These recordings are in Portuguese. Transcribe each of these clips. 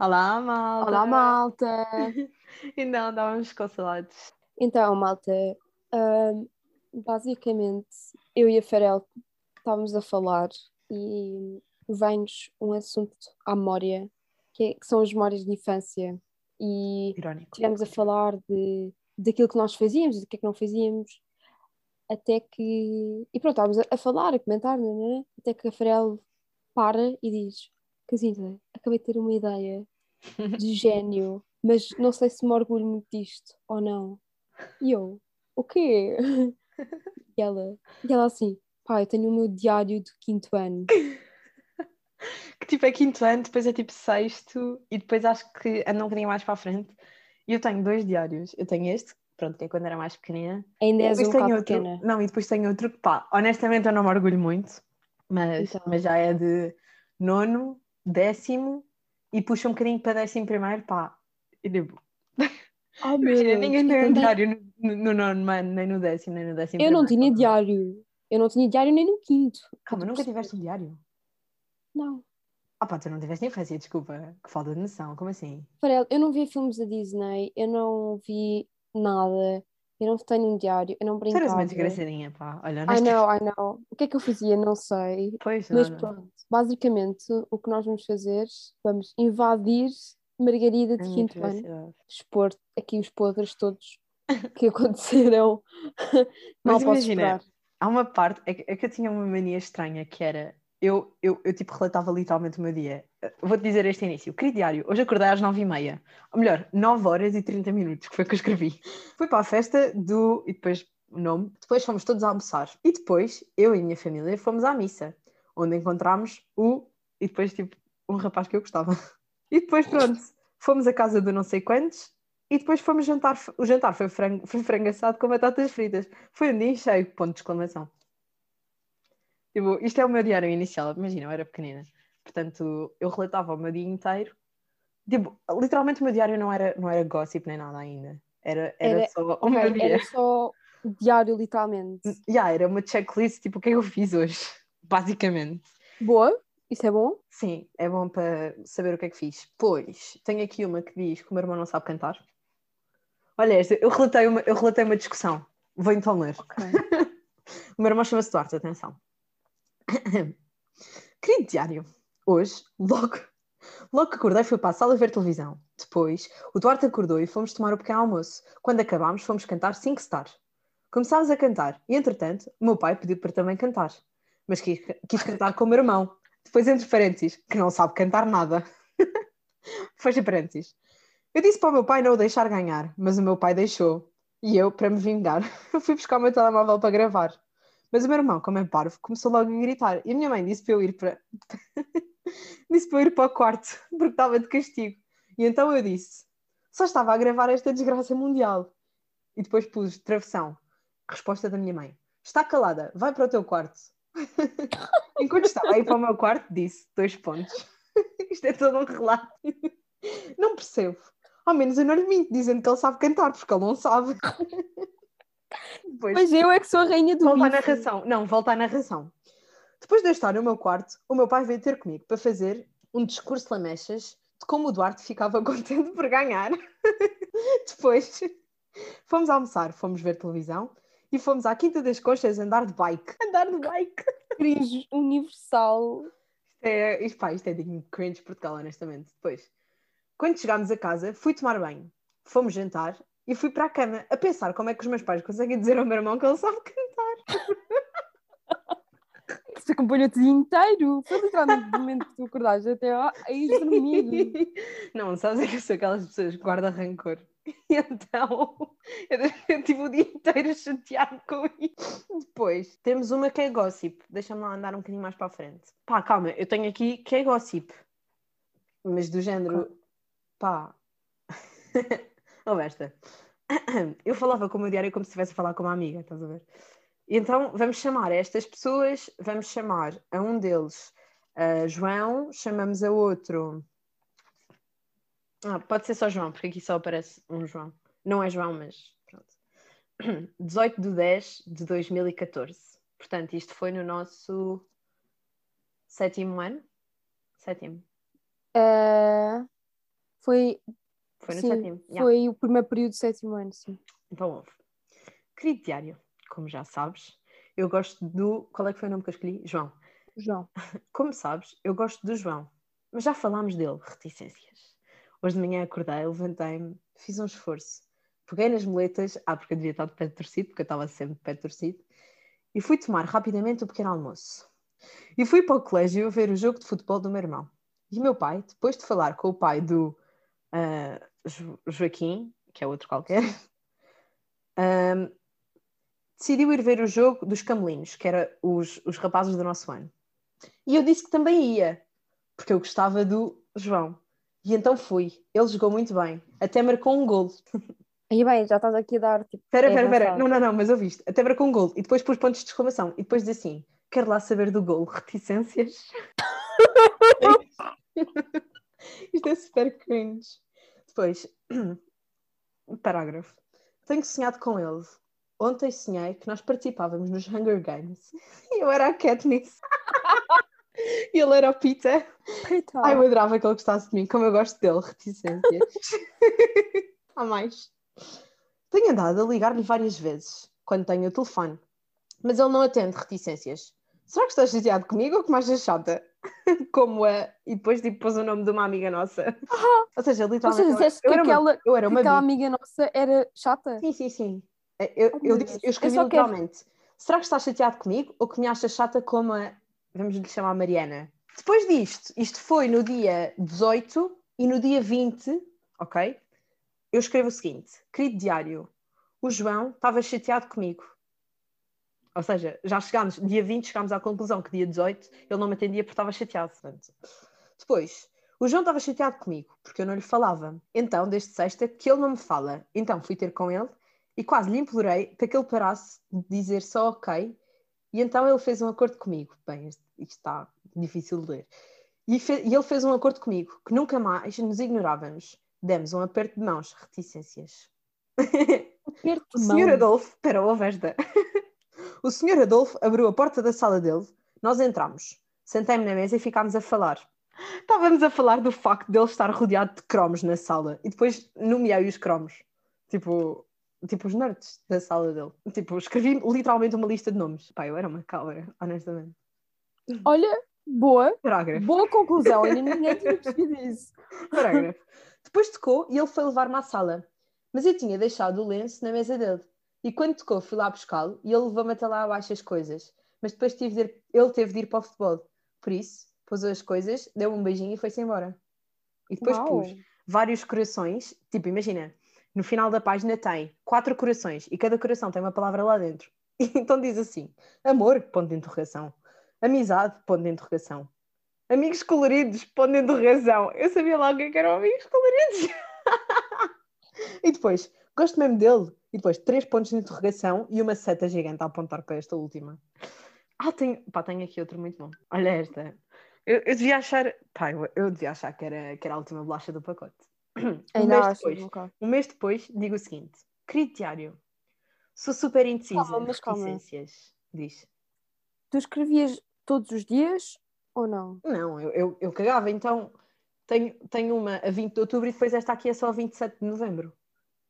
Olá, malta! Olá, malta! Então, estávamos com saudades. Então, malta, hum, basicamente, eu e a Farel estávamos a falar e vem-nos um assunto à memória, que, é- que são as memórias de infância. E Irónico. estivemos a falar de, daquilo que nós fazíamos e do que é que não fazíamos, até que. E pronto, estávamos a, a falar, a comentar, né? até que a Farel para e diz: Casinha, acabei de ter uma ideia de gênio, mas não sei se me orgulho muito disto ou não. E eu: O quê? E ela, e ela assim: Pá, eu tenho o meu diário do quinto ano. Que tipo é quinto ano, depois é tipo sexto e depois acho que anda um bocadinho mais para a frente. E eu tenho dois diários. Eu tenho este, pronto, que é quando era mais pequenina. Ainda és um bocado outro. pequena. Não, e depois tenho outro que pá, honestamente eu não me orgulho muito, mas, Então. mas já é de nono, décimo e puxa um bocadinho para décimo primeiro, pá. E tipo, Oh, meu Deus, ninguém tem um diário no, no nono, mano, nem no décimo, nem no décimo Eu não tinha primeiro. diário. Eu não tinha diário nem no quinto. Calma, nunca tiveste um diário? Não. Ah pá, tu não tiveste infância, desculpa. Que falta de noção, como assim? Farel, eu não vi filmes da Disney, eu não vi nada, eu não tenho um diário, eu não brincava. uma desgraçadinha, pá. Olha, I honestamente. know, I know. O que é que eu fazia? Não sei. Pois, Mas nada. pronto, basicamente o que nós vamos fazer, vamos invadir Margarida de quinto ano, expor aqui os podres todos que aconteceram. Mas posso imagina, há uma parte, é é que eu tinha uma mania estranha que era, eu, eu, eu tipo relatava literalmente o meu dia. Vou-te dizer este início. Querido diário, hoje acordei às nove e meia. Ou melhor, 9 horas e 30 minutos, que foi o que eu escrevi. Fui para a festa do, e depois o nome, depois fomos todos a almoçar. E depois, eu e minha família fomos à missa, onde encontramos o, e depois tipo, um rapaz que eu gostava. E depois pronto, fomos à casa do não sei quantos, e depois fomos jantar, o jantar foi frango, foi frango assado com batatas fritas. Foi um dia cheio, ponto de exclamação. Tipo, isto é o meu diário inicial, imagina, eu era pequenina. Portanto, eu relatava o meu dia inteiro. Tipo, literalmente o meu diário não era, não era gossip nem nada ainda. Era, era, Era- só o Ok, meu dia. era só o diário, literalmente. Yeah, era uma checklist, tipo, o que é que eu fiz hoje? Basicamente. Boa, isso é bom. Sim, é bom para saber o que é que fiz. Pois, tenho aqui uma que diz que o meu irmão não sabe cantar. Olha esta, eu relatei uma, eu relatei uma discussão. Vou então ler. O meu irmão chama-se Duarte, atenção. Querido diário, hoje, logo, logo que acordei, fui para a sala ver televisão. Depois, o Duarte acordou e fomos tomar o pequeno almoço. Quando acabámos, fomos cantar 5 stars. Começámos a cantar e, entretanto, o meu pai pediu para também cantar. Mas quis, quis cantar com o meu irmão. Depois, entre parênteses, que não sabe cantar nada. Fecha parênteses. Eu disse para o meu pai não o deixar ganhar, mas o meu pai deixou. E eu, para me vingar, fui buscar o meu telemóvel para gravar. Mas o meu irmão, como é parvo, começou logo a gritar. E a minha mãe disse para eu ir para. disse para eu ir para o quarto, porque estava de castigo. E então eu disse: só estava a gravar esta desgraça mundial. E depois pus travessão. Resposta da minha mãe: está calada, vai para o teu quarto. Enquanto estava a ir para o meu quarto, disse: dois pontos. Isto é todo um relato. Não percebo. Ao menos eu não lhe minto dizendo que ele sabe cantar, porque ele não sabe. Depois, Mas eu é que sou a rainha do volta à narração. Não, volta à narração. Depois de eu estar no meu quarto, o meu pai veio ter comigo para fazer um discurso lamechas de como o Duarte ficava contente por ganhar. Depois fomos almoçar, fomos ver televisão e fomos à Quinta das Conchas andar de bike. Andar de bike. Cringe universal. Isto é, isto, pá, isto é digno de cringe Portugal, honestamente. Depois, quando chegámos a casa, fui tomar banho, fomos jantar e fui para a cama a pensar como é que os meus pais conseguem dizer ao meu irmão que ele sabe cantar. Isso acompanhou-te o dia inteiro. Foi literalmente do momento que tu acordaste até a a ir dormir. Não, sabes é que eu sou aquelas pessoas que guardam rancor. E então eu, eu tive o dia inteiro chateado com isso. Depois temos uma que é gossip. Deixa-me lá andar um bocadinho mais para a frente. Pá, calma, eu tenho aqui que é gossip. Mas do género, pá. Ou esta. Eu falava com o meu diário como se estivesse a falar com uma amiga, estás a ver? E então vamos chamar estas pessoas, vamos chamar a um deles uh, João, chamamos a outro. Ah, pode ser só João, porque aqui só aparece um João. Não é João, mas pronto. 18 de 10 de 2014. Portanto, isto foi no nosso sétimo ano. Sétimo. Eh, Foi, Foi no sim, sétimo. Yeah. foi o primeiro período do sétimo ano, sim. Então houve. Querido diário, como já sabes, eu gosto do. Qual é que foi o nome que eu escolhi? João. João. Como sabes, eu gosto do João, mas já falámos dele, reticências. Hoje de manhã acordei, levantei-me, fiz um esforço. Peguei nas moletas, ah, porque eu devia estar de pé torcido, porque eu estava sempre de pé torcido, e fui tomar rapidamente o pequeno almoço. E fui para o colégio ver o jogo de futebol do meu irmão. E o meu pai, depois de falar com o pai do ah, Jo- Joaquim, que é outro qualquer, ahm, decidiu ir ver o jogo dos Camelinos, que era os, os rapazes do nosso ano. E eu disse que também ia, porque eu gostava do João. E então fui. Ele jogou muito bem. Até marcou um golo. Aí bem, já estás aqui a dar tipo. Espera, espera, espera. Não, não, não, mas eu viste. Até marcou um golo. E depois pus pontos de exclamação. E depois disse assim: quero lá saber do golo. Reticências. Isto é super cringe. Depois, parágrafo. Tenho sonhado com ele. Ontem sonhei que nós participávamos nos Hunger Games. E eu era a Katniss. e ele era o Peter. Coitado. Ai, eu adorava que ele gostasse de mim, como eu gosto dele, reticências. Há mais. Tenho andado a ligar-lhe várias vezes, quando tenho o telefone, mas ele não atende reticências. Será que estás chateado comigo ou que mais chata? Como é? E depois tipo, pôs o nome de uma amiga nossa. Ou seja, Ou literalmente. seja, disseste eu, que era uma, aquela, eu era que uma aquela amiga nossa era chata? Sim, sim, sim. Eu, Oh, eu, disse, eu escrevi Eu só quero- literalmente: será que estás chateado comigo ou que me achas chata como a. Vamos lhe chamar Mariana? Depois disto, isto foi no dia 18 e no dia 20, ok? Eu escrevo o seguinte: querido diário, o João estava chateado comigo. Ou seja, já chegámos, dia 20, chegámos à conclusão que dia 18 ele não me atendia porque estava chateado. Portanto. Depois, o João estava chateado comigo porque eu não lhe falava. Então, desde sexta, que ele não me fala. Então fui ter com ele e quase lhe implorei para que ele parasse de dizer só ok. E então ele fez um acordo comigo. Bem, isto, está difícil de ler. E, e ele fez um acordo comigo que nunca mais nos ignorávamos. Demos um aperto de mãos, reticências. Aperto O de senhor mão. Adolfo, espera, ouve esta. O senhor Adolfo abriu a porta da sala dele, nós entramos, sentei-me na mesa e ficámos a falar. Estávamos a falar do facto dele estar rodeado de cromos na sala e depois nomeei os cromos, tipo, tipo os nerds da sala dele. Tipo, escrevi literalmente uma lista de nomes. Pá, eu era uma cabra, honestamente. Olha, boa, Parágrafo. boa conclusão. Ainda ninguém tinha percebido isso. Parágrafo. Depois tocou e ele foi levar-me à sala. Mas eu tinha deixado o lenço na mesa dele. E quando tocou, fui lá buscá-lo e ele levou-me até lá abaixo as coisas. Mas depois tive de ir- ele teve de ir para o futebol. Por isso, pôs as coisas, deu-me um beijinho e foi-se embora. E depois Uau. pus vários corações. Tipo, imagina, no final da página tem quatro corações e cada coração tem uma palavra lá dentro. Então diz assim: amor, ponto de interrogação. Amizade, ponto de interrogação. Amigos coloridos, ponto de interrogação. Eu sabia logo que eram amigos coloridos. e depois, gosto mesmo dele. E depois, três pontos de interrogação e uma seta gigante a apontar para esta última. Ah, tenho, pá, tenho aqui outro muito bom. Olha esta. Eu, eu devia achar, pá, eu, eu devia achar que era, que era a última bolacha do pacote. Um mês depois, um mês depois, digo o seguinte: querido diário, sou super indecisa. Calma, mas calma. Diz. Tu escrevias todos os dias ou não? Não, eu, eu, eu cagava, então tenho, tenho uma a 20 de outubro e depois esta aqui é só a 27 de novembro.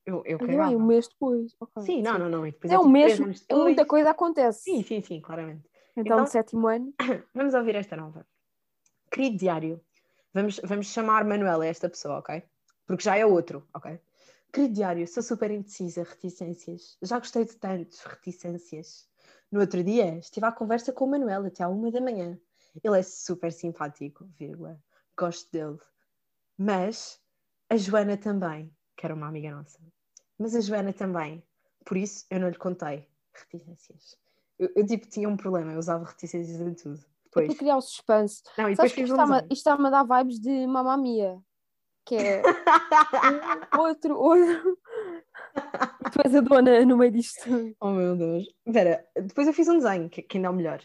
Eu, eu bem, um mês depois. ok, Sim, não, não, não. Depois É um tipo mês, é muita coisa acontece. Sim, sim, sim, claramente. Então, Então- sétimo ano. Vamos ouvir esta nova. Querido diário, vamos, vamos chamar Manuela esta pessoa, ok? Porque já é outro, ok? Querido diário, sou super indecisa, reticências. Já gostei de tantos, reticências. No outro dia, estive à conversa com o Manuel até à uma da manhã. Ele é super simpático, vírgula. Gosto dele. Mas a Joana também, que era uma amiga nossa. Mas a Joana também. Por isso, eu não lhe contei. Reticências. Eu, eu, tipo, tinha um problema, eu usava reticências em tudo. É Depois, para criar o suspense. não, e depois Sabes fiz isto está-me isto está-me a dar vibes de Mamma Mia. Que é um, outro, outro. Tu és a dona no meio disto. Oh meu Deus. Vera, depois eu fiz um desenho, que, que ainda é o melhor.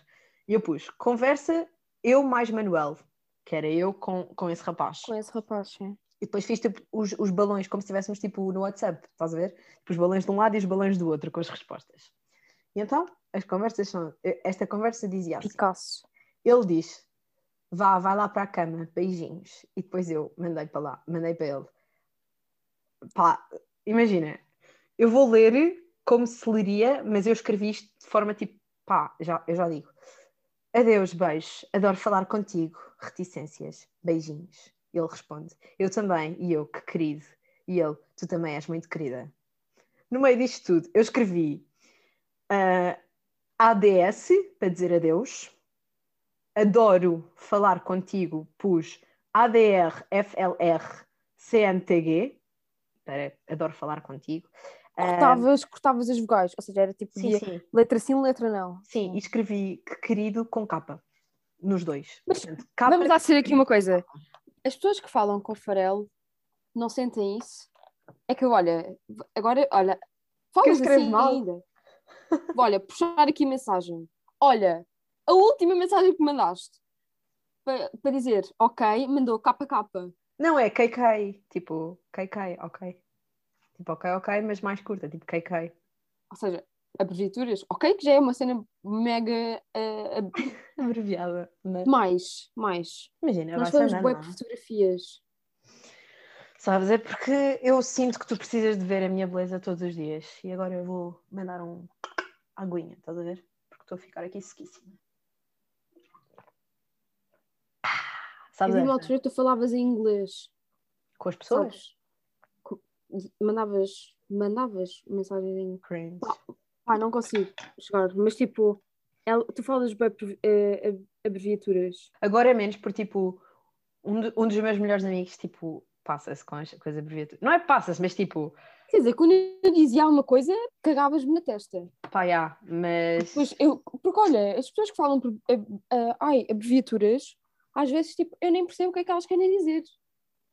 E eu pus, conversa eu mais Manuel, que era eu com, com esse rapaz. Com esse rapaz, sim. E depois fiz tipo, os, os balões, como se estivéssemos tipo no WhatsApp, estás a ver? Tipo, os balões de um lado e os balões do outro, com as respostas. E então, as conversas são... Esta conversa dizia assim. Picasso. Ele diz, vá, vai lá para a cama, beijinhos. E depois eu mandei para lá, mandei para ele, pá, imagina, eu vou ler como se leria, mas eu escrevi isto de forma tipo, pá, já, eu já digo. Adeus, beijos, adoro falar contigo, reticências, beijinhos. Ele responde, eu também, e eu, que querido. E ele, tu também és muito querida. No meio disto tudo, eu escrevi uh, ADS, para dizer adeus. Adoro falar contigo, pus ADR, FLR, CNTG, para adoro falar contigo. Cortavas, cortavas as vogais, ou seja, era tipo Sim, sim. letra sim, letra não. Sim, e escrevi que querido com capa. Nos dois. Mas Portanto, capa, Vamos lá ser aqui uma coisa. As pessoas que falam com farelo não sentem isso. É que, olha, agora, olha, falas assim mal? ainda. Olha, puxar aqui a mensagem. Olha, a última mensagem que mandaste para, para dizer, ok, mandou capa capa. Não, é KK. Tipo, KK, ok. Tipo, ok, ok, mas mais curta, tipo KK. Ou seja, abreviaturas, ok, que já é uma cena mega ab- Abreviada. Mas... mais, mais. Imagina, Nós falamos por é? fotografias. Sabes, é porque eu sinto que tu precisas de ver a minha beleza todos os dias. E agora eu vou mandar um aguinha, estás a ver? Porque estou a ficar aqui sequíssima. Sabes Havia uma esta? altura tu falavas em inglês. Com as pessoas? Sabes? Mandavas, mandavas mensagens em Cringe. Pá, não consigo chegar, mas tipo, ela- tu falas bem ab- abreviaturas. Agora é menos, porque tipo, um, um dos meus melhores amigos, tipo, passa-se com as coisas abreviaturas. Não é passa-se, mas tipo, Quer dizer, quando eu dizia alguma coisa, cagavas-me na testa. pá, já, mas. Depois eu, porque olha, as pessoas que falam por, ab- ah, ai, abreviaturas, às vezes tipo, eu nem percebo o que é que elas querem dizer.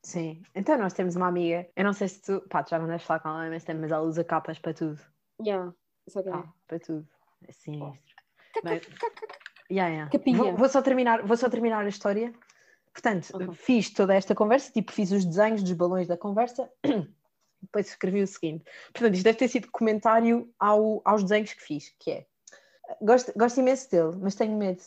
Sim. Então nós temos uma amiga, eu não sei se tu, pá, tu já não deves falar com ela mas ela usa capas para tudo. Yeah, só que é. Pá, para tudo. É sinistro. Yeah, yeah. Capinha. Vou, vou só terminar, vou só terminar a história. Portanto, Ok. fiz toda esta conversa, tipo, fiz os desenhos dos balões da conversa, depois escrevi o seguinte. Portanto, isto deve ter sido comentário ao, aos desenhos que fiz, que é gosto, gosto imenso dele, mas tenho medo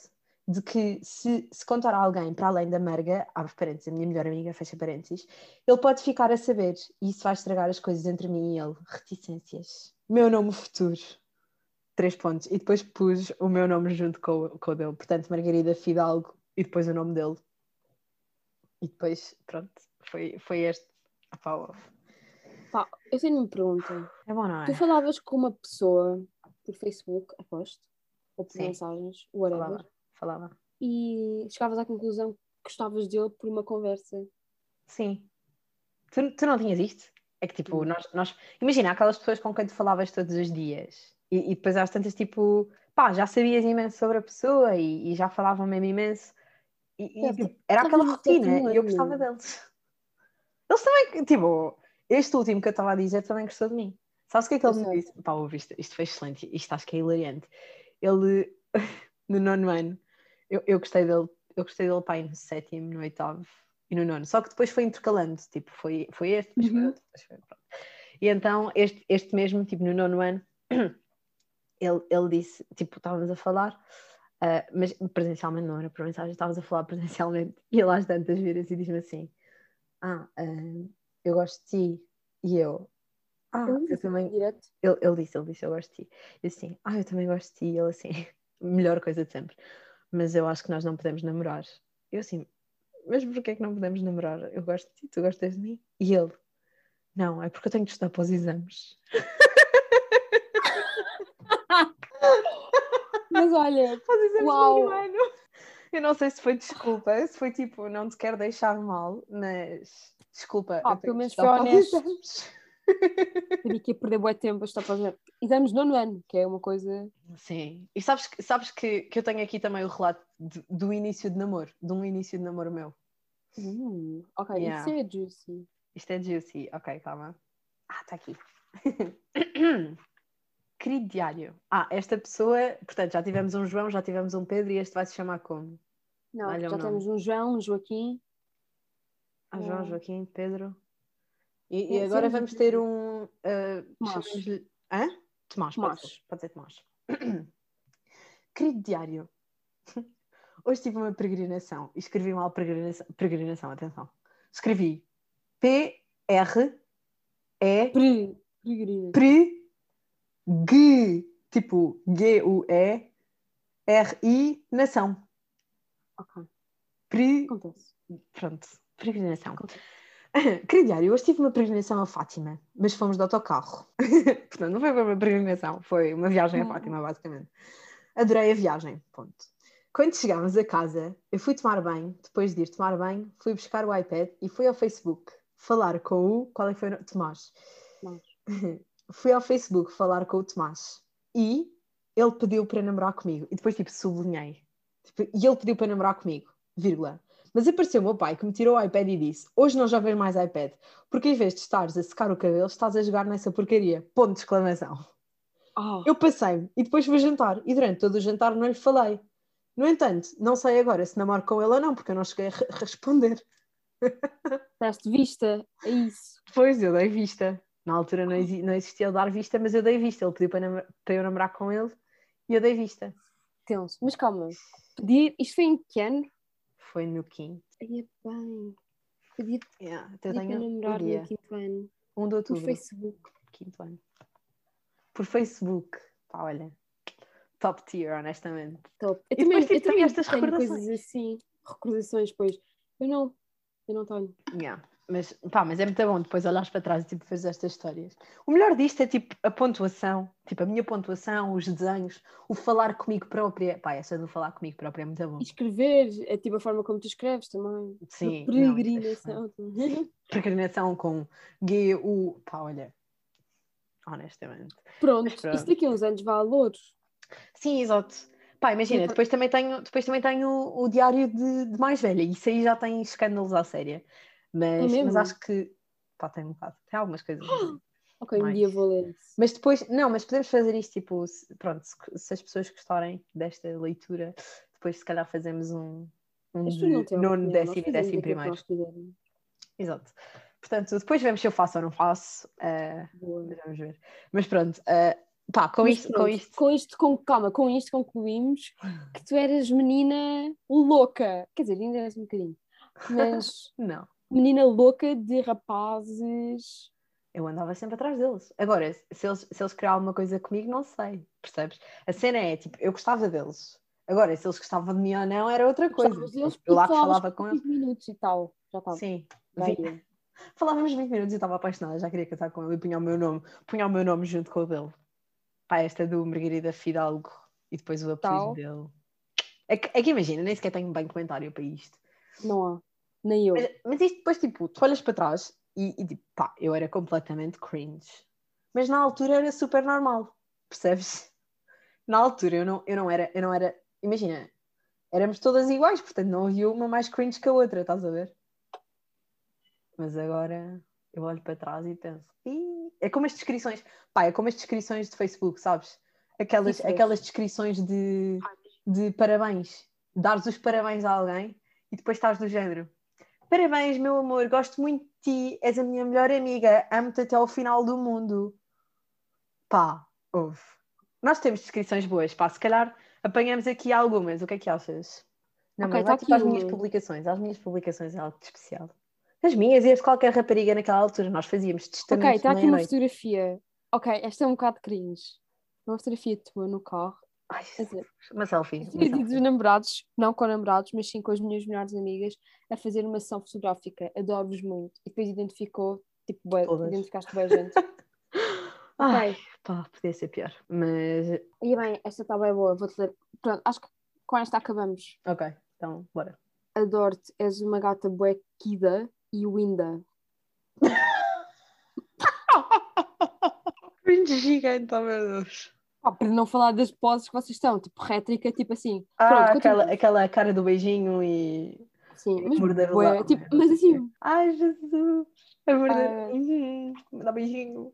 de que se, se contar a alguém para além da Marga, abre parênteses, a minha melhor amiga, fecha parênteses, ele pode ficar a saber e isso vai estragar as coisas entre mim e ele. Reticências. Meu nome futuro três pontos. E depois pus o meu nome junto com, o- com o dele. Portanto, Margarida Fidalgo e depois o nome dele. E depois, pronto, foi, foi este. Pá. Pá, eu tenho uma pergunta. é bom, não é? Tu falavas com uma pessoa por Facebook, aposto, ou por Sim. mensagens, whatever, Falava, falava. e chegavas à conclusão que gostavas dele por uma conversa. Sim. Tu, tu não tinhas isto? É que tipo, nós, nós. Imagina aquelas pessoas com quem tu falavas todos os dias. E, e depois às tantas, tipo, pá, já sabias imenso sobre a pessoa e, e já falavam mesmo imenso. E, e, É, tipo, era aquela no rotina e eu gostava deles. Eles também, tipo, este último que eu estava a dizer também gostou de mim. Sabes o que é que ele me disse? Pá, ouve, isto, isto foi excelente, isto acho que é hilariante. Ele, no nono ano, eu, eu gostei dele, eu gostei dele, pá, no sétimo, no oitavo e no nono. Só que depois foi intercalando, tipo, foi, foi este, depois foi Uhum. outro, depois foi pronto. E então, este, este mesmo, tipo, no nono ano, ele, ele disse, tipo, estávamos a falar, ah, mas presencialmente não era por mensagem, estávamos a falar presencialmente, e ele às tantas vira-se e diz-me assim, ah, ah, eu gosto de ti, e eu, ah, eu disse também, Direto. ele, ele disse, ele disse, eu gosto de ti. Eu assim, ah, eu também gosto de ti. E ele assim, melhor coisa de sempre. Mas eu acho que nós não podemos namorar. Eu assim, mas porquê é que não podemos namorar? Eu gosto de ti, tu gostas de mim? E ele, não, é porque eu tenho de estudar para os exames. Mas olha, Para os exames Uau. do ano. Eu não sei se foi desculpa, se foi tipo, não te quero deixar mal, mas desculpa. Ah, pelo menos foi honesto. Teria que perder bué tempo a para fazer exames no ano, que é uma coisa. Sim. E sabes, que- sabes que, que eu tenho aqui também o relato de- do início de namoro, de um início de namoro meu. Hum, ok, Yeah. isso é juicy. Isto é juicy. Ok, calma. Ah, está aqui. Querido diário. Ah, esta pessoa, portanto, já tivemos um João, já tivemos um Pedro e este vai se chamar como? Não, Olha já temos um João, um Joaquim. Ah, João, É. Joaquim, Pedro. E, e É, agora sim, vamos ter um. Uh, Tomás. Hã? Tomás, Tomás. Pode, ser, pode ser Tomás. Querido diário. Hoje tive uma peregrinação e escrevi mal peregrinação, peregrinação, atenção. Escrevi P-R é Pre, peregrina. pre, g, tipo G-U-E, R-I, nação. Ok, Pre, acontece. pronto, peregrinação. acontece. Querido diário, hoje tive uma peregrinação a Fátima, mas fomos de autocarro. Portanto, não foi uma peregrinação, foi uma viagem a Hum. Fátima, basicamente. Adorei a viagem, ponto. Quando chegámos a casa, eu fui tomar banho, depois de ir tomar banho, fui buscar o iPad e fui ao Facebook falar com o. Qual é que foi? o- Tomás. Tomás. fui ao Facebook falar com o Tomás e ele pediu para namorar comigo. E depois, tipo, sublinhei. Tipo, e ele pediu para namorar comigo, vírgula. Mas apareceu o meu pai que me tirou o iPad e disse: Hoje não jogas mais iPad, porque em vez de estares a secar o cabelo, estás a jogar nessa porcaria. Ponto de exclamação. Ah, Eu passei-me e depois fui jantar e durante todo o jantar não lhe falei. No entanto, não sei agora se namoro com ele ou não, porque eu não cheguei a re- responder. deste vista, é isso. Depois eu dei vista. Na altura não, exi- não existia o dar vista, mas eu dei vista. Ele pediu para, para eu namorar com ele e eu dei vista. Tenso. Mas calma, pedir, isto foi em que ano? Foi no quinto. É bem. Pedir, Yeah, até pedir para tenho o namorar dia. no quinto ano. 1 de Por outubro. Facebook. Quinto ano. Por Facebook. Pá, olha. Top tier, honestamente. Top. Eu E depois, tipo, eu também estas tenho recordações. coisas assim. Recordações, pois. Eu não. Eu não tenho. Yeah. Mas, pá, mas é muito bom depois olhares para trás e tipo, fazer estas histórias. O melhor disto é tipo a pontuação, tipo a minha pontuação, os desenhos, o falar comigo própria. Pá, essa do falar comigo própria é muito bom. E escrever, é tipo a forma como tu escreves também. Sim, A não, é peregrinação também. Peregrinação com G, U. Pá, olha. Honestamente. Pronto, Mas pronto. isso daqui a uns anos vai a louros. Sim, exato. Pá, imagina, depois também tenho, depois também tenho o, o diário de, de mais velha, e isso aí já tem escândalos à séria. Mas, mas mesmo? acho que pá, tem um bocado, tem algumas coisas. assim. Ok, um dia vou ler. Mas depois, não, mas podemos fazer isto tipo, se- pronto, se, se as pessoas gostarem desta leitura, depois se calhar fazemos um, um de nono, décimo e décimo primeiro. Exato. Portanto, depois vemos se eu faço ou não faço. mas vamos ver. Mas pronto, eh, pá, com Mas isto, com pronto, isto. com isto, com, calma, com isto concluímos que tu eras menina louca. Quer dizer, ainda és um bocadinho. Mas Não. Menina louca de rapazes. Eu andava sempre atrás deles. Agora, se eles, se eles queriam alguma coisa comigo, não sei, percebes? A cena é, tipo, eu gostava deles. Agora, se eles gostavam de mim ou não, era outra coisa. Eu lá falava com eles. 5 minutos e tal. Já estava. Sim. Falávamos 20 minutos e estava apaixonada, já queria casar com ele e punha o meu nome, punha o meu nome junto com o dele. Pá, esta do Margarida Fidalgo e depois o apelido dele. É que, é que imagina, nem sequer tenho bem comentário para isto. Não há. Nem eu. Mas, mas isto depois, tipo, tu olhas para trás e, e tipo, pá, eu era completamente cringe. Mas na altura era super normal, percebes? Na altura eu não, eu não era, eu não era, imagina, éramos todas iguais, portanto não havia uma mais cringe que a outra, estás a ver? Mas agora eu olho para trás e penso, "Ih", é como as descrições, pá, é como as descrições de Facebook, sabes? Aquelas, Sim, sim. aquelas descrições de, de parabéns, dares os parabéns a alguém e depois estás do género. Parabéns, meu amor, gosto muito de ti, és a minha melhor amiga, amo-te até ao final do mundo. Pá, ouve. Nós temos descrições boas, pá, se calhar apanhamos aqui algumas, o que é que achas? Não, Ok, mas tá tipo às minhas publicações, às minhas publicações é algo de especial. As minhas e as de qualquer rapariga naquela altura, nós fazíamos Ok, testamentos está de aqui uma fotografia. Ok, esta é um bocado cringe. Uma fotografia tua no carro. Ai, dizer, uma selfie. uma dos namorados, não com namorados, mas sim com as minhas melhores amigas, a fazer uma sessão fotográfica. Adoro-vos muito. E depois identificou, tipo, Todas. identificaste bem gente. Ai, pá, podia ser pior. Mas, E bem, esta está bem boa, vou-te ler. Pronto, acho que com esta acabamos. ok, então, bora. Adoro-te, és uma gata bué quida e winda. Cringe gigante, oh meu Deus. Pá, para não falar das poses que vocês estão, tipo rétrica, tipo assim. Ah, Pronto, aquela, continua. aquela cara do beijinho e Sim, mas morder tipo, não mas assim. Ai, Jesus. A morder. Ah. Uhum. Dá beijinho.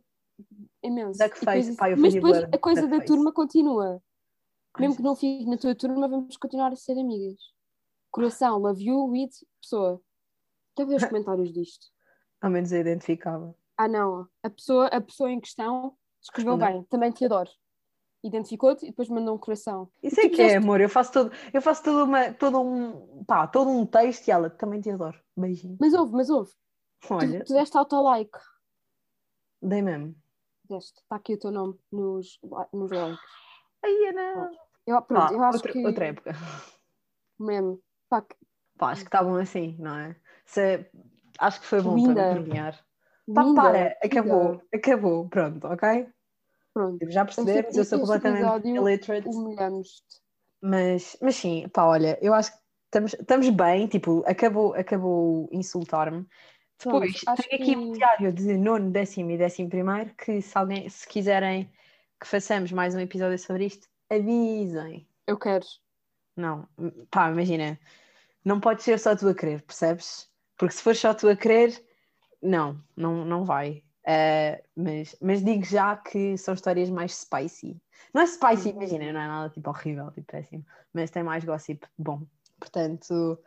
imenso. Duck E depois- face, pá, eu mas depois a coisa da face. turma continua. Ai, Mesmo que não fique na tua turma, vamos continuar a ser amigas. Coração, love you with pessoa. Quer ver os comentários disto? Ao menos eu identificava. Ah, não. A pessoa, a pessoa em questão escreveu bem. Também te adoro. Identificou-te e depois mandou um coração. Isso tu é que é amor. Eu faço todo, eu faço todo, uma, todo um pá, todo um texto e ela também te adoro. Beijinho. Mas houve, mas houve. Tu, Olha, tu deste auto-like. Dei mesmo. Deste. Está aqui o teu nome nos, nos likes. Ai, não. Eu, pronto, Ah, eu acho outra, que outra época. mesmo. Pá, que Pá, acho que está bom assim, não é? Se- acho que foi bom para me envergonhar. Pá, para, acabou, acabou, pronto, ok? Pronto. Já percebemos, eu sou completamente illiterate, Humilhamos-te. mas, mas sim, pá, olha, eu acho que estamos, estamos bem, tipo, acabou, acabou insultar-me. Depois, Pronto, tenho aqui um que- diário de nono, décimo e décimo primeiro, que se alguém, se quiserem que façamos mais um episódio sobre isto, avisem. Eu quero. Não, pá, imagina, não pode ser só tu a querer, percebes? Porque se for só tu a querer, não, não, não vai. Eh, mas, mas digo já que são histórias mais spicy. Não é spicy, Uhum. imagina, não é nada tipo horrível, tipo péssimo, mas tem mais gossip bom. Portanto,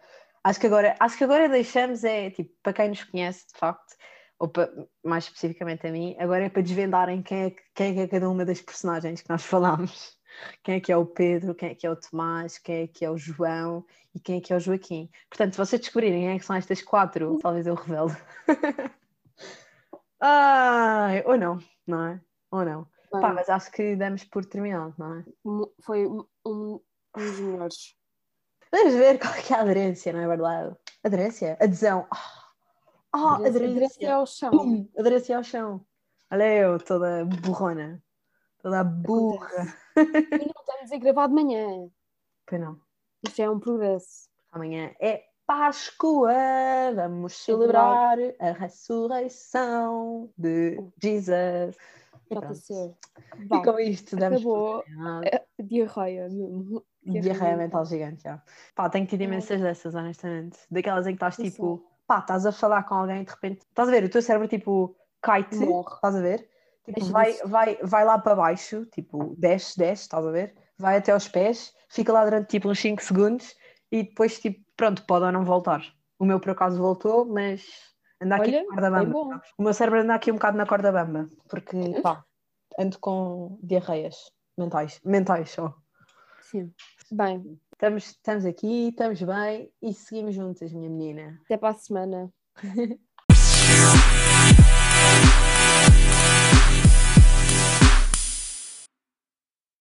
acho que agora, acho que agora deixamos é tipo, para quem nos conhece de facto, ou para, mais especificamente a mim, agora é para desvendarem quem é, que- quem é que é cada uma das personagens que nós falámos. Quem é que é o Pedro, quem é que é o Tomás, quem é que é o João e quem é que é o Joaquim. Portanto, se vocês descobrirem quem é que são estas quatro, talvez eu revele. Ai, ou não, não é? Ou não. Bem, Pá, mas acho que damos por terminado, não é? foi um, um, dos melhores. Vamos ver qual é é a aderência, não é verdade? Aderência? Adesão. Ah, ah, Aderência- aderência aderência. ao chão. Pum, aderência ao chão. Olha eu, toda burrona. Toda burra. E não estamos a gravar de manhã. Pois não. Isto é um progresso. Amanhã é Páscoa. Vamos celebrar a ressurreição de Jesus. E pronto. E com isto damos acabou. a diarreia mesmo. Diarreia mental gigante, já. Pá, tenho tido É. imensas dessas, honestamente. Daquelas em que estás tipo, pá, estás a falar com alguém e de repente, estás a ver, o teu cérebro tipo cai-te, Morre. estás a ver? Tipo, vai, vai, vai lá para baixo, tipo, desce, desce, estás a ver? Vai até aos pés, fica lá durante tipo uns 5 segundos e depois, tipo, pronto, pode ou não voltar. O meu por acaso voltou, mas anda aqui Olha, na corda bamba. sabes? O meu cérebro anda aqui um bocado na corda bamba, porque, pá, ando com diarreias mentais, mentais só. Sim. Bem, Estamos, estamos aqui, estamos bem e seguimos juntas, minha menina. até para a semana.